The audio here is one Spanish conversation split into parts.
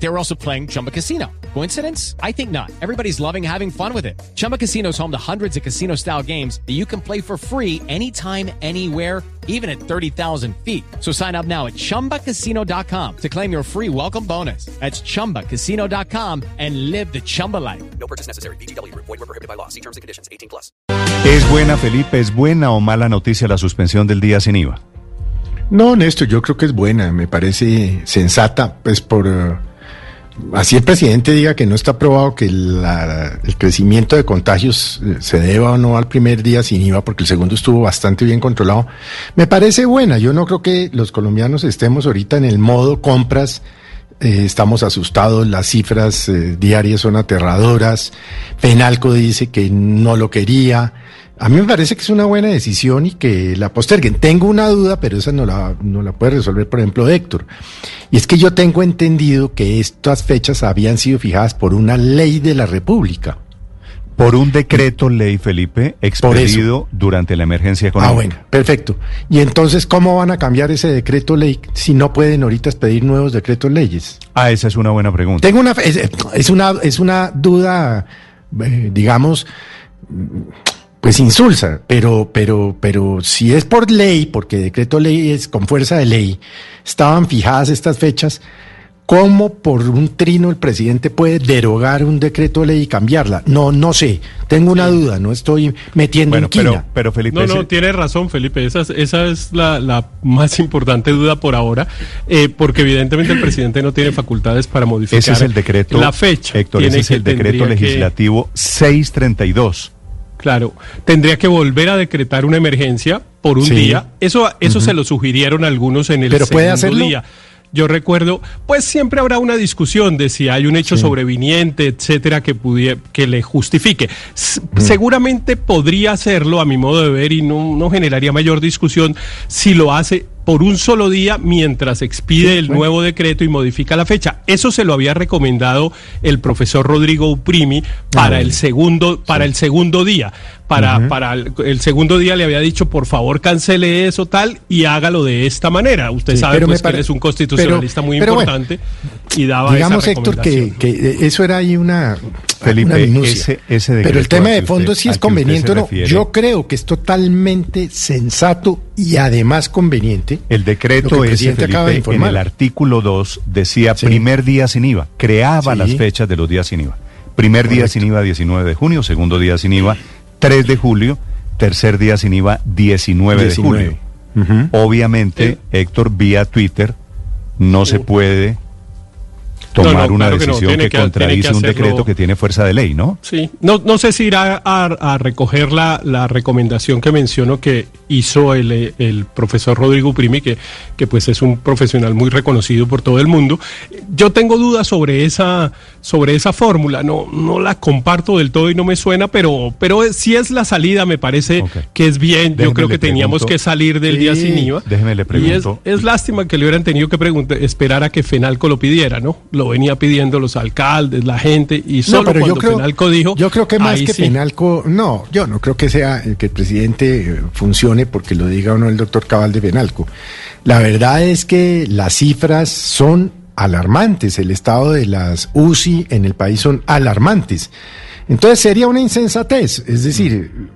They were also playing Chumba Casino. Coincidence? I think not. Everybody's loving having fun with it. Chumba Casino is home to hundreds of casino style games that you can play for free anytime, anywhere, even at 30,000 feet. So sign up now at chumbacasino.com to claim your free welcome bonus. That's chumbacasino.com and live the Chumba life. No purchase necessary. BGW. Void were prohibited by law. See terms and conditions. 18 plus. ¿Es buena, Felipe? ¿Es buena o mala noticia la suspensión del día sin IVA? No, Néstor, yo creo que es buena, me parece sensata, pues por... eh, así el presidente diga que no está probado que el crecimiento de contagios eh, se deba o no al primer día sin IVA, porque el segundo estuvo bastante bien controlado, me parece buena. Yo no creo que los colombianos estemos ahorita en el modo compras, eh, estamos asustados, las cifras eh, diarias son aterradoras, Penalco dice que no lo quería. A mí me parece que es una buena decisión y que la posterguen. Tengo una duda, pero esa no la, no la puede resolver, por ejemplo, Héctor. Y es que yo tengo entendido que estas fechas habían sido fijadas por una ley de la República. Por un decreto ley, Felipe, expedido durante la emergencia Ah, económica. bueno, perfecto. Y entonces, ¿cómo van a cambiar ese decreto ley si no pueden ahorita expedir nuevos decretos leyes? Ah, esa es una buena pregunta. Tengo una, es, es una, es una duda, eh, digamos, pues insulsa, pero, pero, pero si es por ley, porque decreto ley es con fuerza de ley, estaban fijadas estas fechas, ¿cómo por un trino el presidente puede derogar un decreto ley y cambiarla? No, no sé, tengo una duda, no estoy metiendo Bueno, en quina. pero, pero Felipe, No, no, tiene razón, Felipe. Esa es, esa es la, la más importante duda por ahora, eh, porque evidentemente el presidente no tiene facultades para modificar ese es el decreto. la fecha. Héctor, Tiene ese es el decreto tendría que- legislativo 632. Claro, tendría que volver a decretar una emergencia por un Sí. día. Eso, eso se lo sugirieron algunos en el Pero ¿puede segundo hacerlo? día. Yo recuerdo, pues siempre habrá una discusión de si hay un hecho sobreviniente, etcétera, que pudie- que le justifique. S- Seguramente podría hacerlo, a mi modo de ver, y no, no generaría mayor discusión si lo hace por un solo día mientras expide el nuevo decreto y modifica la fecha. Eso se lo había recomendado el profesor Rodrigo Uprimi para Ah, el segundo, para el segundo día. Para, para el, el segundo día le había dicho, por favor, cancele eso tal y hágalo de esta manera. Usted Sí, sabe pues, que él es un constitucionalista pero- muy pero bueno, importante y daba Digamos, esa Héctor, que, que eso era ahí una, Felipe, una minucia. ese- ese Pero el tema de fondo usted- sí al es conveniente o no. Yo creo que es totalmente sensato y además conveniente. El decreto el ese, de en el artículo 2 decía Sí. primer día sin IVA. Creaba Sí. las fechas de los días sin IVA. Primer día sin IVA 19 de junio, segundo día sin IVA 3 de julio, tercer día sin IVA 19, 19. de julio. Ujú. Obviamente, Héctor, vía Twitter, no se puede tomar No, no, una claro que no, decisión que, que- contradice que un decreto que tiene fuerza de ley, ¿no? Sí, no, no sé si irá a, a recoger la, la recomendación que menciono que hizo el, el profesor Rodrigo Primi, que, que pues es un profesional muy reconocido por todo el mundo. Yo tengo dudas sobre esa, sobre esa fórmula, no, no la comparto del todo y no me suena, pero, pero si es la salida, me parece que es bien. Déjeme Yo creo que teníamos pregunto- que salir del día sin IVA. déjeme le Y es, pregunto- es lástima que le hubieran tenido que preguntar, esperar a que Fenalco lo pidiera, ¿no? Lo venía pidiendo los alcaldes, la gente, y solo no, pero cuando yo creo, Fenalco dijo. yo creo que más que sí. Penalco, no, yo no creo que sea eh, que el presidente eh, funcione porque lo diga o no el doctor Cabal de Penalco. La verdad es que las cifras son alarmantes, el estado de las UCI en el país son alarmantes. Entonces sería una insensatez, es decir,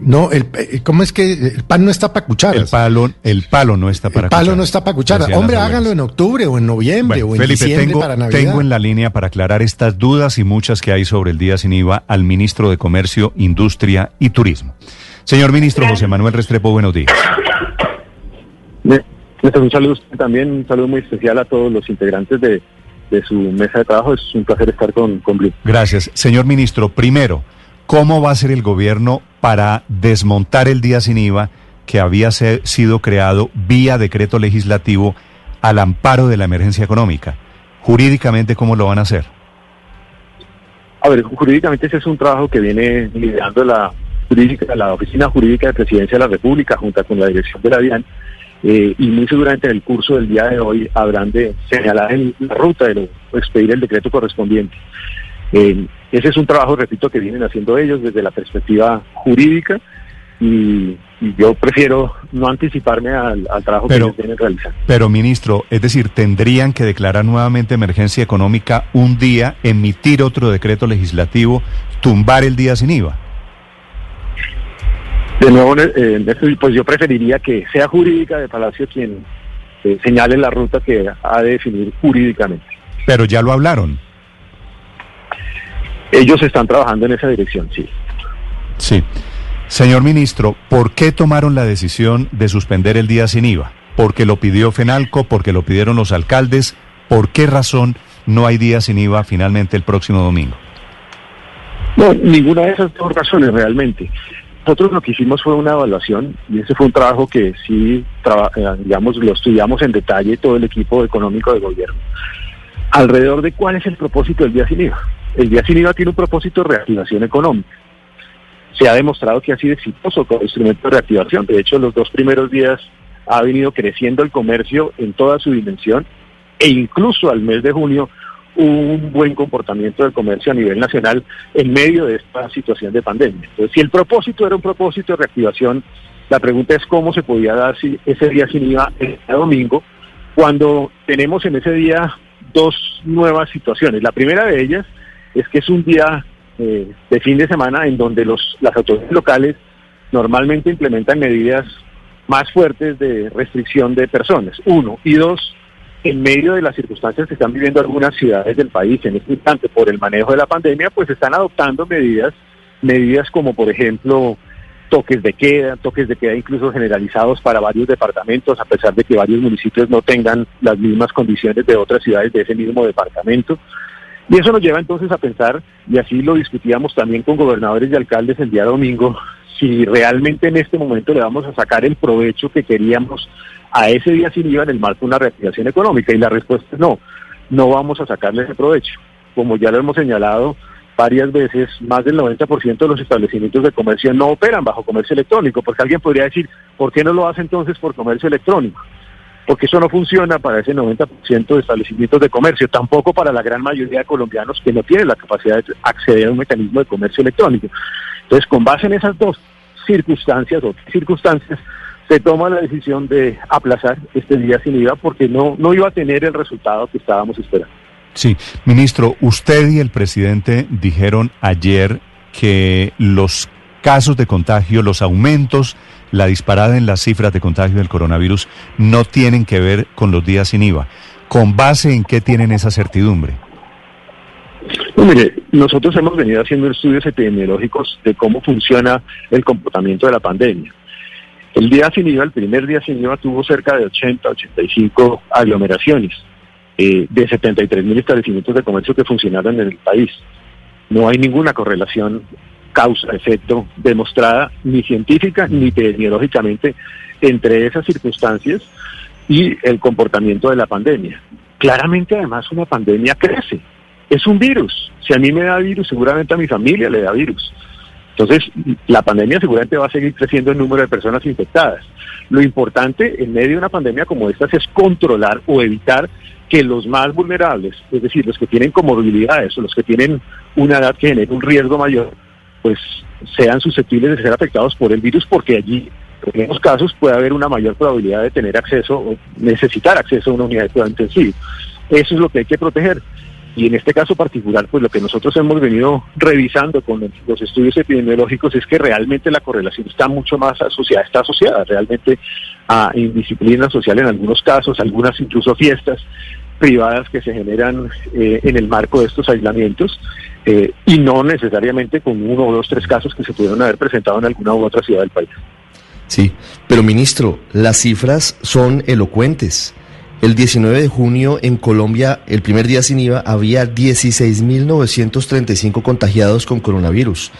no, el, eh, ¿cómo es que el pan no está para cucharas? El palo, el palo no está para el palo cucharas, no está para cucharas. Hombre, háganlo en octubre o en noviembre Bueno, o en Felipe, diciembre tengo, para Navidad. tengo en la línea para aclarar estas dudas y muchas que hay sobre el día sin IVA al ministro de Comercio, Industria y Turismo. Señor ministro José Manuel Restrepo, buenos días. Un saludo a usted también, un saludo muy especial a todos los integrantes de, de su mesa de trabajo. Es un placer estar con, con Blue. Gracias. Señor ministro, primero, ¿cómo va a ser el gobierno para desmontar el día sin IVA que había se- sido creado vía decreto legislativo al amparo de la emergencia económica? Jurídicamente, ¿cómo lo van a hacer? A ver, jurídicamente ese es un trabajo que viene liderando la jurídica, la Oficina Jurídica de Presidencia de la República junto con la dirección de la DIAN. eh, y muy seguramente en el curso del día de hoy habrán de señalar el- la ruta de expedir el decreto correspondiente. Eh, ese es un trabajo, repito, que vienen haciendo ellos desde la perspectiva jurídica y, y yo prefiero no anticiparme al, al trabajo Pero- que ellos vienen realizando. Pero, ministro, es decir, tendrían que declarar nuevamente emergencia económica un día, emitir otro decreto legislativo, tumbar el día sin IVA. De nuevo, eh, pues yo preferiría que sea jurídica de Palacio quien eh, señale la ruta que ha de definir jurídicamente. Pero ya lo hablaron. Ellos están trabajando en esa dirección, sí. Sí. Señor ministro, ¿por qué tomaron la decisión de suspender el día sin IVA? ¿Porque lo pidió Fenalco? ¿Porque lo pidieron los alcaldes? ¿Por qué razón no hay día sin IVA finalmente el próximo domingo? No, ninguna de esas dos razones realmente. Nosotros lo que hicimos fue una evaluación y ese fue un trabajo que sí, traba- eh, digamos, lo estudiamos en detalle todo el equipo económico de gobierno. Alrededor de cuál es el propósito del día sin IVA. El día sin IVA tiene un propósito de reactivación económica. Se ha demostrado que ha sido exitoso como instrumento de reactivación. De hecho, los dos primeros días ha venido creciendo el comercio en toda su dimensión e incluso al mes de junio un buen comportamiento del comercio a nivel nacional en medio de esta situación de pandemia. Entonces, si el propósito era un propósito de reactivación, la pregunta es cómo se podía dar si ese día sin IVA el domingo, cuando tenemos en ese día dos nuevas situaciones. La primera de ellas es que es un día eh, de fin de semana en donde los, las autoridades locales normalmente implementan medidas más fuertes de restricción de personas, uno. Y dos, en medio de las circunstancias que están viviendo algunas ciudades del país en este instante por el manejo de la pandemia, pues están adoptando medidas, medidas como por ejemplo toques de queda, toques de queda incluso generalizados para varios departamentos, a pesar de que varios municipios no tengan las mismas condiciones de otras ciudades de ese mismo departamento. Y eso nos lleva entonces a pensar, y así lo discutíamos también con gobernadores y alcaldes el día domingo, si realmente en este momento le vamos a sacar el provecho que queríamos a ese día sin IVA en el marco de una reactivación económica. Y la respuesta es no, no vamos a sacarle ese provecho. Como ya lo hemos señalado varias veces, más del 90% de los establecimientos de comercio no operan bajo comercio electrónico, porque alguien podría decir, ¿por qué no lo hace entonces por comercio electrónico? porque eso no funciona para ese 90% de establecimientos de comercio, tampoco para la gran mayoría de colombianos que no tienen la capacidad de acceder a un mecanismo de comercio electrónico. Entonces, con base en esas dos circunstancias o circunstancias, se toma la decisión de aplazar este día sin IVA porque no, no iba a tener el resultado que estábamos esperando. Sí, ministro, usted y el presidente dijeron ayer que los casos de contagio, los aumentos, la disparada en las cifras de contagio del coronavirus no tienen que ver con los días sin IVA. ¿Con base en qué tienen esa certidumbre? No, mire, nosotros hemos venido haciendo estudios epidemiológicos de cómo funciona el comportamiento de la pandemia. El día sin IVA, el primer día sin IVA, tuvo cerca de 80, 85 aglomeraciones eh, de 73 mil establecimientos de comercio que funcionaron en el país. No hay ninguna correlación causa-efecto demostrada ni científica ni epidemiológicamente entre esas circunstancias y el comportamiento de la pandemia. Claramente, además, una pandemia crece. Es un virus. Si a mí me da virus, seguramente a mi familia le da virus. Entonces, la pandemia seguramente va a seguir creciendo el número de personas infectadas. Lo importante en medio de una pandemia como esta es controlar o evitar que los más vulnerables, es decir, los que tienen comorbilidades o los que tienen una edad que genera un riesgo mayor, pues sean susceptibles de ser afectados por el virus porque allí, en esos casos, puede haber una mayor probabilidad de tener acceso o necesitar acceso a una unidad de cuidado intensivo. Eso es lo que hay que proteger. Y en este caso particular, pues lo que nosotros hemos venido revisando con los estudios epidemiológicos es que realmente la correlación está mucho más asociada, está asociada realmente a indisciplina social en algunos casos, algunas incluso fiestas privadas que se generan eh, en el marco de estos aislamientos eh, y no necesariamente con uno o dos, tres casos que se pudieron haber presentado en alguna u otra ciudad del país. Sí, pero ministro, las cifras son elocuentes. El 19 de junio en Colombia, el primer día sin IVA, había 16.935 contagiados con coronavirus.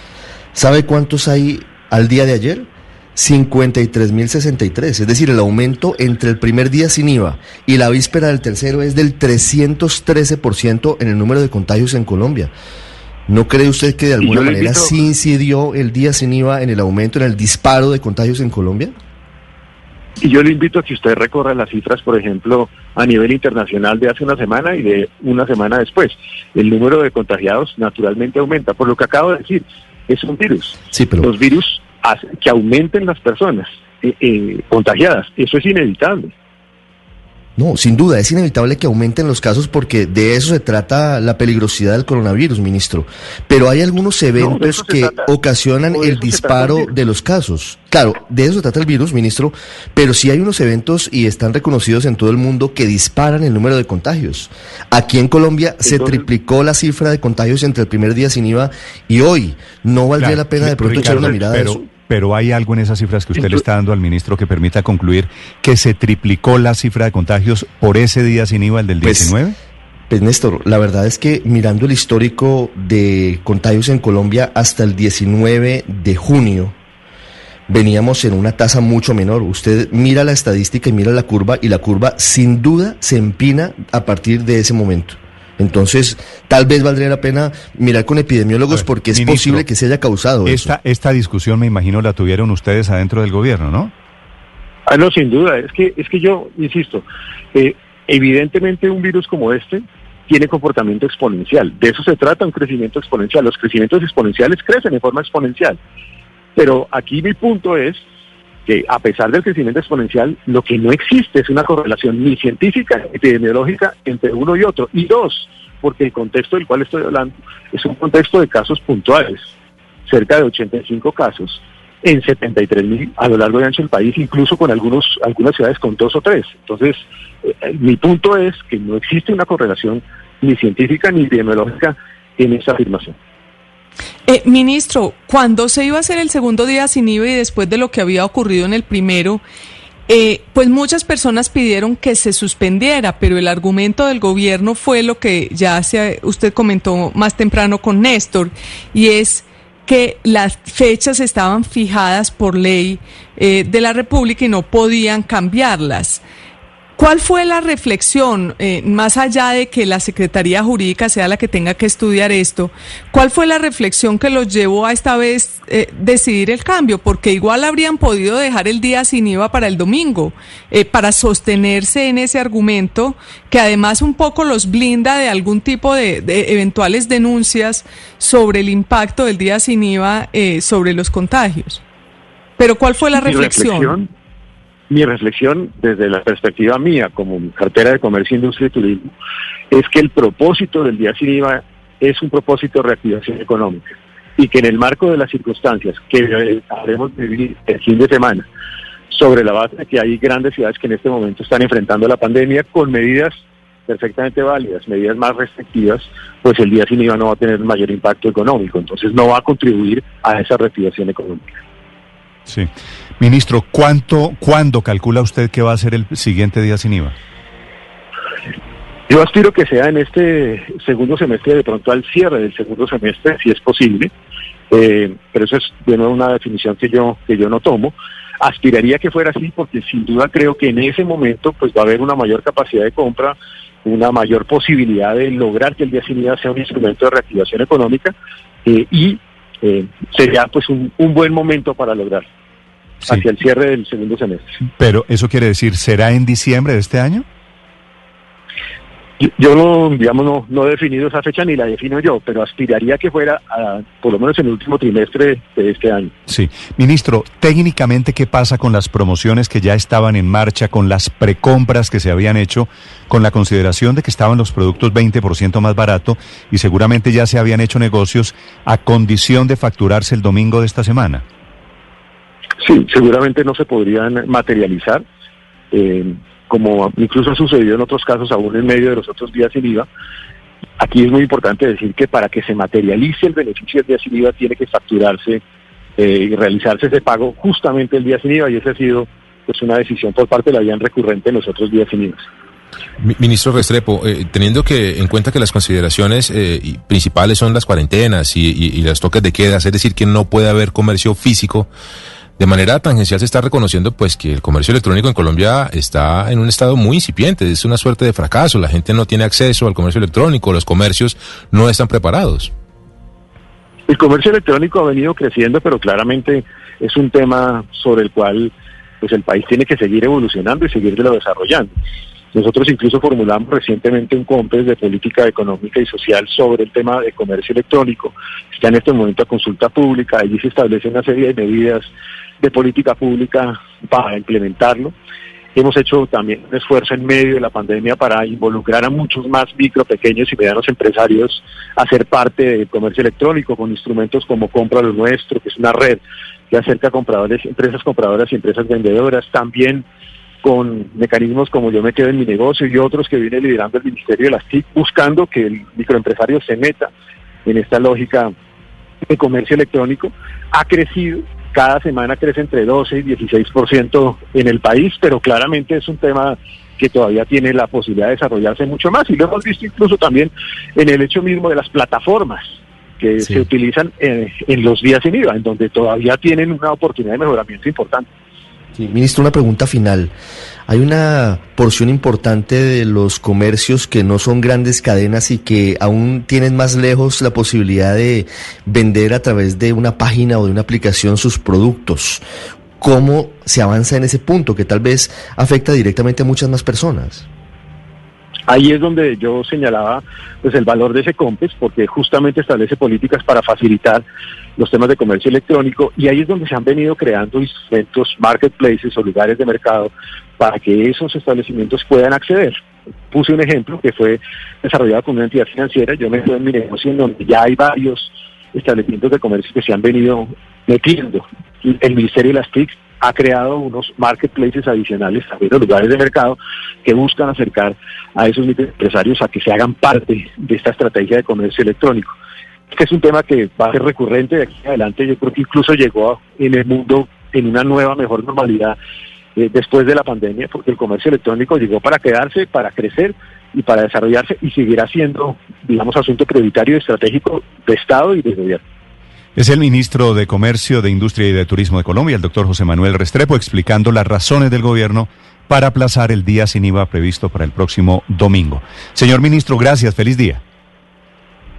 ¿Sabe cuántos hay al día de ayer? 53.063. Es decir, el aumento entre el primer día sin IVA y la víspera del tercero es del 313% en el número de contagios en Colombia. ¿No cree usted que de alguna manera invito- sí incidió el día sin IVA en el aumento, en el disparo de contagios en Colombia? Y yo le invito a que usted recorra las cifras, por ejemplo, a nivel internacional de hace una semana y de una semana después. El número de contagiados naturalmente aumenta. Por lo que acabo de decir, es un virus. Sí, pero... Los virus que aumenten las personas eh, eh, contagiadas. Eso es inevitable. No, sin duda, es inevitable que aumenten los casos porque de eso se trata la peligrosidad del coronavirus, ministro. Pero hay algunos eventos que trata. ocasionan el disparo virus. de los casos. Claro, de eso se trata el virus, ministro, pero sí hay unos eventos y están reconocidos en todo el mundo que disparan el número de contagios. Aquí en Colombia se triplicó la cifra de contagios entre el primer día sin IVA y hoy. ¿No valdría Claro, la pena de pronto Ricardo, echar una mirada a pero, eso? Pero hay algo en esas cifras que usted le está dando al ministro que permita concluir que se triplicó la cifra de contagios por ese día sin IVA, el del Pues, 19. Pues Néstor, la verdad es que mirando el histórico de contagios en Colombia hasta el 19 de junio, veníamos en una tasa mucho menor. Usted mira la estadística y mira la curva y la curva sin duda se empina a partir de ese momento. Entonces, tal vez valdría la pena mirar con epidemiólogos ver, porque es ministro, posible que se haya causado eso. Esta, esta discusión, me imagino, la tuvieron ustedes adentro del gobierno, ¿no? Ah, no, sin duda. Es que, es que yo insisto, eh, evidentemente un virus como este tiene comportamiento exponencial. De eso se trata un crecimiento exponencial. Los crecimientos exponenciales crecen de forma exponencial. Pero aquí mi punto es que a pesar del crecimiento exponencial, lo que no existe es una correlación ni científica ni epidemiológica entre uno y otro. Y dos, porque el contexto del cual estoy hablando es un contexto de casos puntuales, cerca de 85 casos en 73 mil a lo largo y ancho del país, incluso con algunos algunas ciudades con dos o tres. Entonces, eh, mi punto es que no existe una correlación ni científica ni epidemiológica en esa afirmación. Eh, ministro, cuando se iba a hacer el segundo día sin IVA y después de lo que había ocurrido en el primero, eh, pues muchas personas pidieron que se suspendiera, pero el argumento del gobierno fue lo que ya se, usted comentó más temprano con Néstor, y es que las fechas estaban fijadas por ley eh, de la República y no podían cambiarlas. ¿Cuál fue la reflexión, eh, más allá de que la Secretaría Jurídica sea la que tenga que estudiar esto, cuál fue la reflexión que los llevó a esta vez eh, decidir el cambio? Porque igual habrían podido dejar el día sin IVA para el domingo, eh, para sostenerse en ese argumento que además un poco los blinda de algún tipo de, de eventuales denuncias sobre el impacto del día sin IVA eh, sobre los contagios. Pero ¿cuál fue la reflexión? Mi reflexión desde la perspectiva mía como cartera de comercio, industria y turismo es que el propósito del día sin IVA es un propósito de reactivación económica y que en el marco de las circunstancias que habremos de vivir el fin de semana, sobre la base de que hay grandes ciudades que en este momento están enfrentando la pandemia con medidas perfectamente válidas, medidas más restrictivas, pues el día sin IVA no va a tener mayor impacto económico, entonces no va a contribuir a esa reactivación económica. Sí. Ministro, ¿cuánto, ¿cuándo calcula usted que va a ser el siguiente día sin IVA? Yo aspiro que sea en este segundo semestre, de pronto al cierre del segundo semestre, si es posible, eh, pero eso es de nuevo una definición que yo, que yo no tomo. Aspiraría que fuera así porque sin duda creo que en ese momento pues va a haber una mayor capacidad de compra, una mayor posibilidad de lograr que el día sin IVA sea un instrumento de reactivación económica eh, y eh, sería pues un, un buen momento para lograr Sí. hacia el cierre del segundo semestre. Pero eso quiere decir, ¿será en diciembre de este año? Yo, no, digamos, no, no he definido esa fecha ni la defino yo, pero aspiraría que fuera a, por lo menos en el último trimestre de este año. Sí. Ministro, técnicamente, ¿qué pasa con las promociones que ya estaban en marcha, con las precompras que se habían hecho, con la consideración de que estaban los productos 20% más barato y seguramente ya se habían hecho negocios a condición de facturarse el domingo de esta semana? Sí, seguramente no se podrían materializar, eh, como incluso ha sucedido en otros casos, aún en medio de los otros días sin IVA. Aquí es muy importante decir que para que se materialice el beneficio del día sin IVA tiene que facturarse eh, y realizarse ese pago justamente el día sin IVA y esa ha sido pues una decisión por parte de la DIAN recurrente en los otros días sin IVA. Mi- Ministro Restrepo, eh, teniendo que en cuenta que las consideraciones eh, principales son las cuarentenas y, y, y los toques de queda, es decir, que no puede haber comercio físico, de manera tangencial se está reconociendo pues que el comercio electrónico en Colombia está en un estado muy incipiente, es una suerte de fracaso, la gente no tiene acceso al comercio electrónico, los comercios no están preparados. El comercio electrónico ha venido creciendo, pero claramente es un tema sobre el cual pues el país tiene que seguir evolucionando y seguirlo desarrollando. Nosotros incluso formulamos recientemente un COMPES de política económica y social sobre el tema de comercio electrónico. Está en este momento a consulta pública, allí se establece una serie de medidas de política pública para implementarlo. Hemos hecho también un esfuerzo en medio de la pandemia para involucrar a muchos más micro, pequeños y medianos empresarios a ser parte del comercio electrónico con instrumentos como Compra lo Nuestro, que es una red que acerca a compradores, empresas compradoras y empresas vendedoras. También con mecanismos como Yo me quedo en mi negocio y otros que viene liderando el Ministerio de las TIC, buscando que el microempresario se meta en esta lógica de comercio electrónico, ha crecido, cada semana crece entre 12 y 16% en el país, pero claramente es un tema que todavía tiene la posibilidad de desarrollarse mucho más y lo hemos visto incluso también en el hecho mismo de las plataformas que se utilizan en, en los días sin IVA, en donde todavía tienen una oportunidad de mejoramiento importante. Ministro, una pregunta final. Hay una porción importante de los comercios que no son grandes cadenas y que aún tienen más lejos la posibilidad de vender a través de una página o de una aplicación sus productos. ¿Cómo se avanza en ese punto que tal vez afecta directamente a muchas más personas? Ahí es donde yo señalaba pues el valor de ese COMPES, porque justamente establece políticas para facilitar los temas de comercio electrónico y ahí es donde se han venido creando instrumentos, marketplaces o lugares de mercado para que esos establecimientos puedan acceder. Puse un ejemplo que fue desarrollado con una entidad financiera, yo me estoy en mi negocio en donde ya hay varios establecimientos de comercio que se han venido metiendo. El Ministerio de las TIC ha creado unos marketplaces adicionales, también los lugares de mercado, que buscan acercar a esos microempresarios a que se hagan parte de esta estrategia de comercio electrónico. Este es un tema que va a ser recurrente de aquí adelante, yo creo que incluso llegó en el mundo en una nueva, mejor normalidad eh, después de la pandemia, porque el comercio electrónico llegó para quedarse, para crecer y para desarrollarse y seguirá siendo, digamos, asunto prioritario y estratégico de Estado y de gobierno. Es el ministro de Comercio, de Industria y de Turismo de Colombia, el doctor José Manuel Restrepo, explicando las razones del gobierno para aplazar el día sin IVA previsto para el próximo domingo. Señor ministro, gracias, feliz día.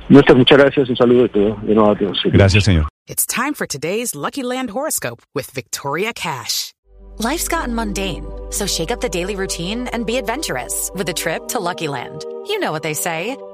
Muchas, muchas gracias, un saludo de todo. De nuevo a todos. Gracias, señor. It's time for today's Lucky Land horoscope with Victoria Cash. Life's gotten mundane, so shake up the daily routine and be adventurous with a trip to Lucky Land. You know what they say.